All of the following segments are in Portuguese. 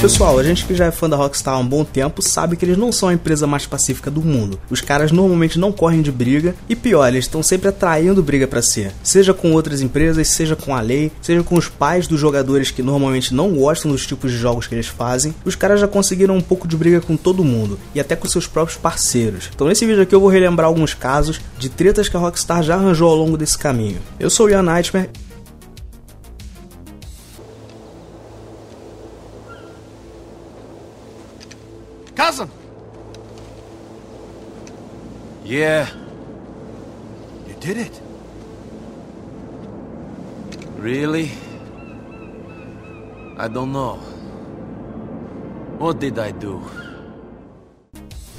Pessoal, a gente que já é fã da Rockstar há um bom tempo sabe que eles não são a empresa mais pacífica do mundo. Os caras normalmente não correm de briga e pior, eles estão sempre atraindo briga para si. Seja com outras empresas, seja com a lei, seja com os pais dos jogadores que normalmente não gostam dos tipos de jogos que eles fazem. Os caras já conseguiram um pouco de briga com todo mundo e até com seus próprios parceiros. Então nesse vídeo aqui eu vou relembrar alguns casos de tretas que a Rockstar já arranjou ao longo desse caminho. Eu sou o Ian Nightmare Cousin! Yeah. You did it. Really? I don't know. What did I do?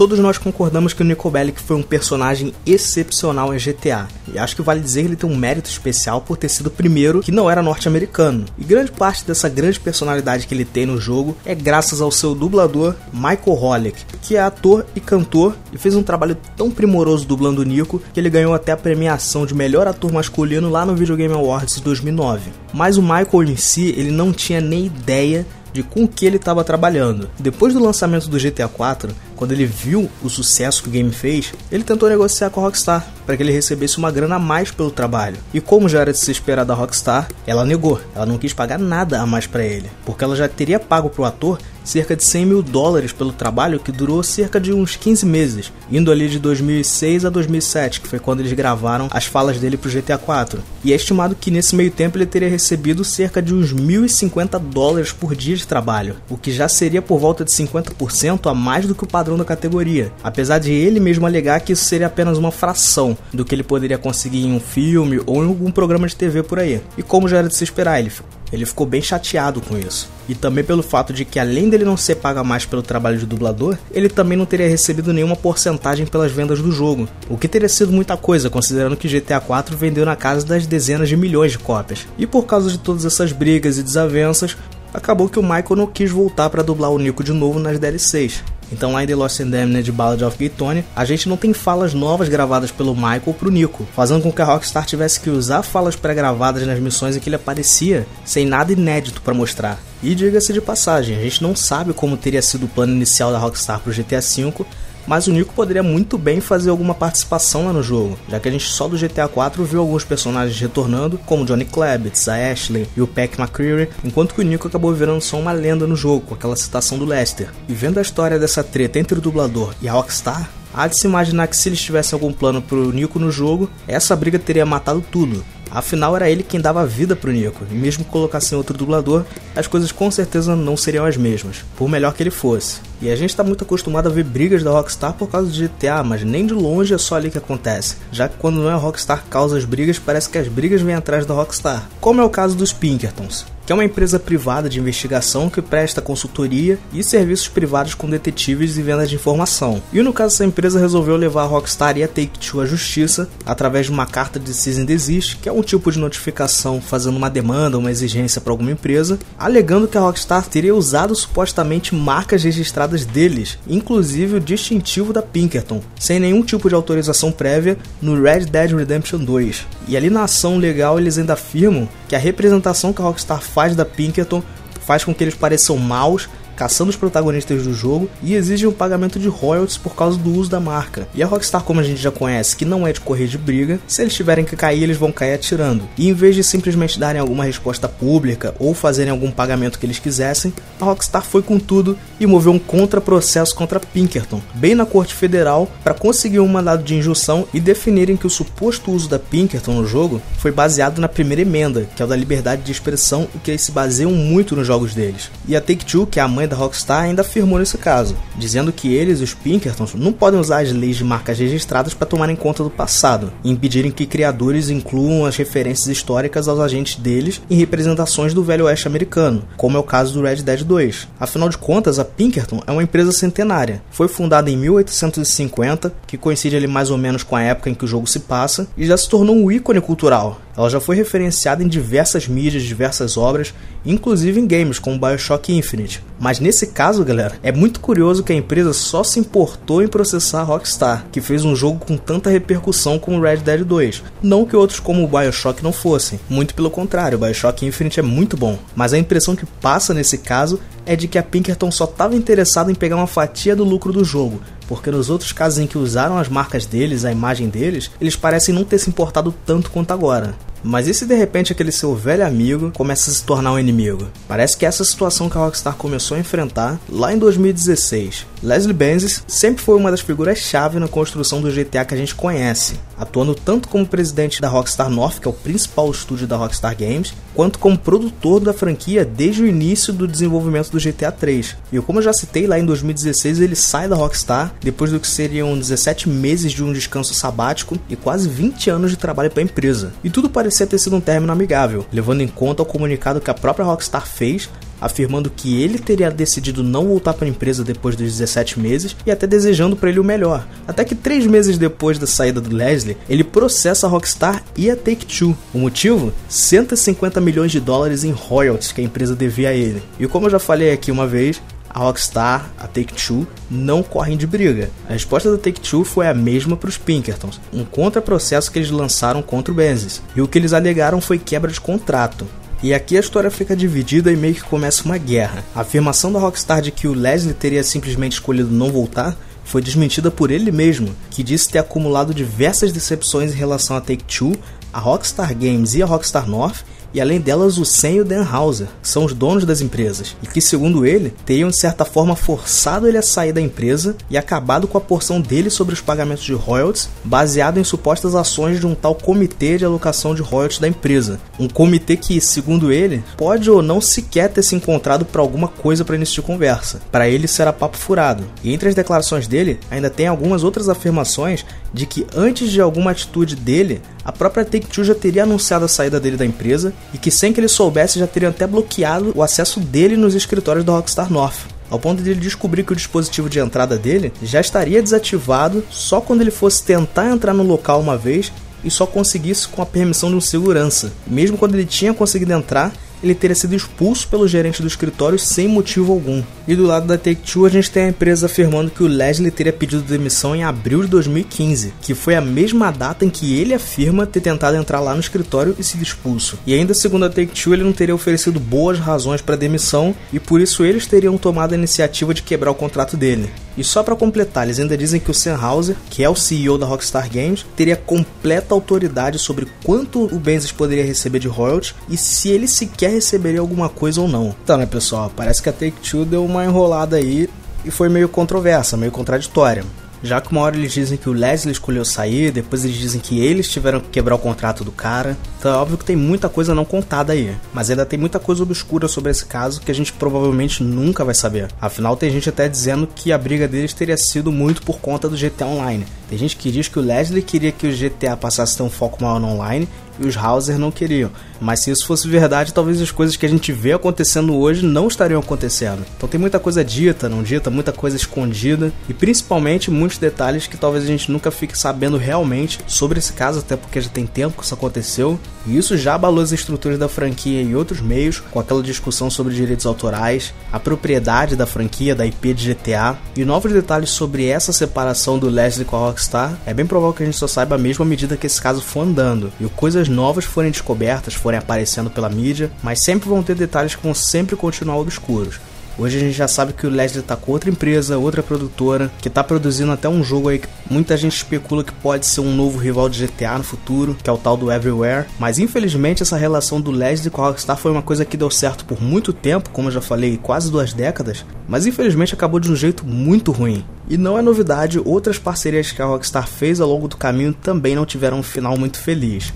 Todos nós concordamos que o Nico Bellic foi um personagem excepcional em GTA. E acho que vale dizer que ele tem um mérito especial por ter sido o primeiro que não era norte-americano. E grande parte dessa grande personalidade que ele tem no jogo é graças ao seu dublador Michael Holick, que é ator e cantor e fez um trabalho tão primoroso dublando o Nico que ele ganhou até a premiação de melhor ator masculino lá no Video Game Awards de 2009. Mas o Michael em si, ele não tinha nem ideia de com que ele estava trabalhando. Depois do lançamento do GTA 4, quando ele viu o sucesso que o game fez, ele tentou negociar com a Rockstar para que ele recebesse uma grana a mais pelo trabalho. E como já era de se esperar da Rockstar, ela negou. Ela não quis pagar nada a mais para ele, porque ela já teria pago para o ator cerca de 100 mil dólares pelo trabalho que durou cerca de uns 15 meses, indo ali de 2006 a 2007, que foi quando eles gravaram as falas dele pro GTA 4. E é estimado que nesse meio tempo ele teria recebido cerca de uns 1.050 dólares por dia de trabalho, o que já seria por volta de 50% a mais do que o padrão da categoria, apesar de ele mesmo alegar que isso seria apenas uma fração do que ele poderia conseguir em um filme ou em algum programa de TV por aí. E como já era de se esperar, ele ele ficou bem chateado com isso. E também pelo fato de que, além dele não ser paga mais pelo trabalho de dublador, ele também não teria recebido nenhuma porcentagem pelas vendas do jogo. O que teria sido muita coisa, considerando que GTA 4 vendeu na casa das dezenas de milhões de cópias. E por causa de todas essas brigas e desavenças, acabou que o Michael não quis voltar para dublar o Nico de novo nas DLCs. Então lá em The Lost Damned de Ballad of Gay Tony, a gente não tem falas novas gravadas pelo Michael pro Nico, fazendo com que a Rockstar tivesse que usar falas pré-gravadas nas missões em que ele aparecia, sem nada inédito para mostrar. E diga-se de passagem, a gente não sabe como teria sido o plano inicial da Rockstar pro GTA V, mas o Nico poderia muito bem fazer alguma participação lá no jogo, já que a gente só do GTA 4 viu alguns personagens retornando, como Johnny Klebitz, a Ashley e o Peck McCreary, enquanto que o Nico acabou virando só uma lenda no jogo, com aquela citação do Lester. E vendo a história dessa treta entre o dublador e a Rockstar, há de se imaginar que se eles tivessem algum plano pro Nico no jogo, essa briga teria matado tudo. Afinal, era ele quem dava vida pro Nico, e mesmo que colocassem outro dublador, as coisas com certeza não seriam as mesmas, por melhor que ele fosse. E a gente está muito acostumado a ver brigas da Rockstar por causa de GTA, mas nem de longe é só ali que acontece. Já que quando não é a Rockstar causa as brigas, parece que as brigas vêm atrás da Rockstar. Como é o caso dos Pinkertons que é uma empresa privada de investigação que presta consultoria e serviços privados com detetives e vendas de informação. E no caso, essa empresa resolveu levar a Rockstar e a Take-Two à justiça através de uma carta de cease and desist, que é um tipo de notificação fazendo uma demanda, uma exigência para alguma empresa, alegando que a Rockstar teria usado supostamente marcas registradas deles, inclusive o distintivo da Pinkerton, sem nenhum tipo de autorização prévia no Red Dead Redemption 2. E ali na ação legal eles ainda afirmam que a representação que a Rockstar faz da Pinkerton faz com que eles pareçam maus caçando os protagonistas do jogo e exigem um pagamento de royalties por causa do uso da marca. E a Rockstar, como a gente já conhece, que não é de correr de briga, se eles tiverem que cair, eles vão cair atirando. E em vez de simplesmente darem alguma resposta pública ou fazerem algum pagamento que eles quisessem, a Rockstar foi com tudo e moveu um contra-processo contra Pinkerton, bem na Corte Federal, para conseguir um mandado de injunção e definirem que o suposto uso da Pinkerton no jogo foi baseado na primeira emenda, que é o da liberdade de expressão e que eles se baseiam muito nos jogos deles. E a Take-Two, que é a mãe da Rockstar ainda afirmou nesse caso, dizendo que eles, os Pinkertons, não podem usar as leis de marcas registradas para tomarem conta do passado e impedirem que criadores incluam as referências históricas aos agentes deles em representações do Velho Oeste americano, como é o caso do Red Dead 2. Afinal de contas, a Pinkerton é uma empresa centenária. Foi fundada em 1850, que coincide ali mais ou menos com a época em que o jogo se passa, e já se tornou um ícone cultural. Ela já foi referenciada em diversas mídias, diversas obras, inclusive em games como BioShock Infinite. Mas nesse caso, galera, é muito curioso que a empresa só se importou em processar a Rockstar, que fez um jogo com tanta repercussão como Red Dead 2. Não que outros como o BioShock não fossem, muito pelo contrário, o BioShock Infinite é muito bom. Mas a impressão que passa nesse caso é de que a Pinkerton só estava interessada em pegar uma fatia do lucro do jogo, porque nos outros casos em que usaram as marcas deles, a imagem deles, eles parecem não ter se importado tanto quanto agora. Mas e se de repente aquele seu velho amigo começa a se tornar um inimigo? Parece que essa situação que a Rockstar começou a enfrentar lá em 2016. Leslie Benzies sempre foi uma das figuras-chave na construção do GTA que a gente conhece, atuando tanto como presidente da Rockstar North, que é o principal estúdio da Rockstar Games, quanto como produtor da franquia desde o início do desenvolvimento do GTA 3. E como eu já citei, lá em 2016 ele sai da Rockstar depois do que seriam 17 meses de um descanso sabático e quase 20 anos de trabalho para a empresa. E tudo parecia ter sido um término amigável, levando em conta o comunicado que a própria Rockstar fez afirmando que ele teria decidido não voltar para a empresa depois dos 17 meses e até desejando para ele o melhor. Até que três meses depois da saída do Leslie, ele processa a Rockstar e a Take-Two. O motivo? 150 milhões de dólares em royalties que a empresa devia a ele. E como eu já falei aqui uma vez, a Rockstar, a Take-Two, não correm de briga. A resposta da Take-Two foi a mesma para os Pinkertons, um contraprocesso que eles lançaram contra o Benzies. E o que eles alegaram foi quebra de contrato. E aqui a história fica dividida e meio que começa uma guerra. A afirmação da Rockstar de que o Leslie teria simplesmente escolhido não voltar foi desmentida por ele mesmo, que disse ter acumulado diversas decepções em relação a Take-Two, a Rockstar Games e a Rockstar North, e além delas o Sen e o Dan Hauser, são os donos das empresas, e que, segundo ele, teriam de certa forma forçado ele a sair da empresa e acabado com a porção dele sobre os pagamentos de royalties, baseado em supostas ações de um tal comitê de alocação de royalties da empresa. Um comitê que, segundo ele, pode ou não sequer ter se encontrado para alguma coisa para início de conversa. Para ele, era papo furado. E entre as declarações dele, ainda tem algumas outras afirmações de que antes de alguma atitude dele, a própria Take-Two já teria anunciado a saída dele da empresa e que sem que ele soubesse já teriam até bloqueado o acesso dele nos escritórios da Rockstar North. Ao ponto de ele descobrir que o dispositivo de entrada dele já estaria desativado só quando ele fosse tentar entrar no local uma vez e só conseguisse com a permissão de um segurança. Mesmo quando ele tinha conseguido entrar, ele teria sido expulso pelo gerente do escritório sem motivo algum. E do lado da Take-Two, a gente tem a empresa afirmando que o Leslie teria pedido demissão em abril de 2015, que foi a mesma data em que ele afirma ter tentado entrar lá no escritório e sido expulso. E ainda segundo a Take-Two, ele não teria oferecido boas razões para demissão e por isso eles teriam tomado a iniciativa de quebrar o contrato dele. E só para completar, eles ainda dizem que o Sam Hauser, que é o CEO da Rockstar Games, teria completa autoridade sobre quanto o Benzies poderia receber de royalties e se ele sequer receberia alguma coisa ou não. Então, né, pessoal, parece que a Take-Two deu uma enrolada aí e foi meio controversa, meio contraditória. Já que uma hora eles dizem que o Leslie escolheu sair, depois eles dizem que eles tiveram que quebrar o contrato do cara. Então é óbvio que tem muita coisa não contada aí. Mas ainda tem muita coisa obscura sobre esse caso que a gente provavelmente nunca vai saber. Afinal, tem gente até dizendo que a briga deles teria sido muito por conta do GTA Online. Tem gente que diz que o Leslie queria que o GTA passasse a ter um foco maior no online e os Hauser não queriam. Mas se isso fosse verdade, talvez as coisas que a gente vê acontecendo hoje não estariam acontecendo. Então tem muita coisa dita, não dita, muita coisa escondida e principalmente muitos detalhes que talvez a gente nunca fique sabendo realmente sobre esse caso, até porque já tem tempo que isso aconteceu. E isso já abalou as estruturas da franquia e outros meios, com aquela discussão sobre direitos autorais, a propriedade da franquia, da IP de GTA e novos detalhes sobre essa separação do Leslie com a Rockstar. É bem provável que a gente só saiba mesmo à medida que esse caso for andando e coisas novas forem descobertas, forem aparecendo pela mídia, mas sempre vão ter detalhes que vão sempre continuar obscuros. Hoje a gente já sabe que o Leslie tá com outra empresa, outra produtora, que tá produzindo até um jogo aí que muita gente especula que pode ser um novo rival de GTA no futuro, que é o tal do Everywhere. Mas infelizmente essa relação do Leslie com a Rockstar foi uma coisa que deu certo por muito tempo, como eu já falei, quase duas décadas, mas infelizmente acabou de um jeito muito ruim. E não é novidade, outras parcerias que a Rockstar fez ao longo do caminho também não tiveram um final muito feliz.